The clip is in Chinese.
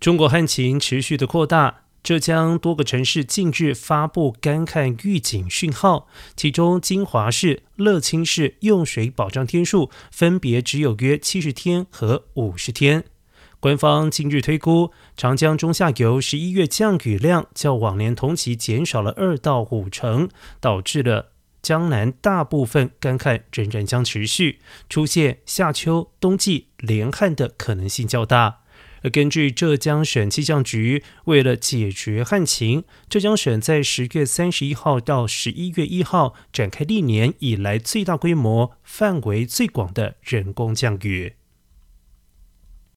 中国旱情持续的扩大，浙江多个城市近日发布干旱预警讯号，其中金华市、乐清市用水保障天数分别只有约七十天和五十天。官方近日推估，长江中下游十一月降雨量较往年同期减少了二到五成，导致了江南大部分干旱仍然将持续，出现夏秋冬季连旱的可能性较大。根据浙江省气象局，为了解决旱情，浙江省在十月三十一号到十一月一号展开历年以来最大规模、范围最广的人工降雨。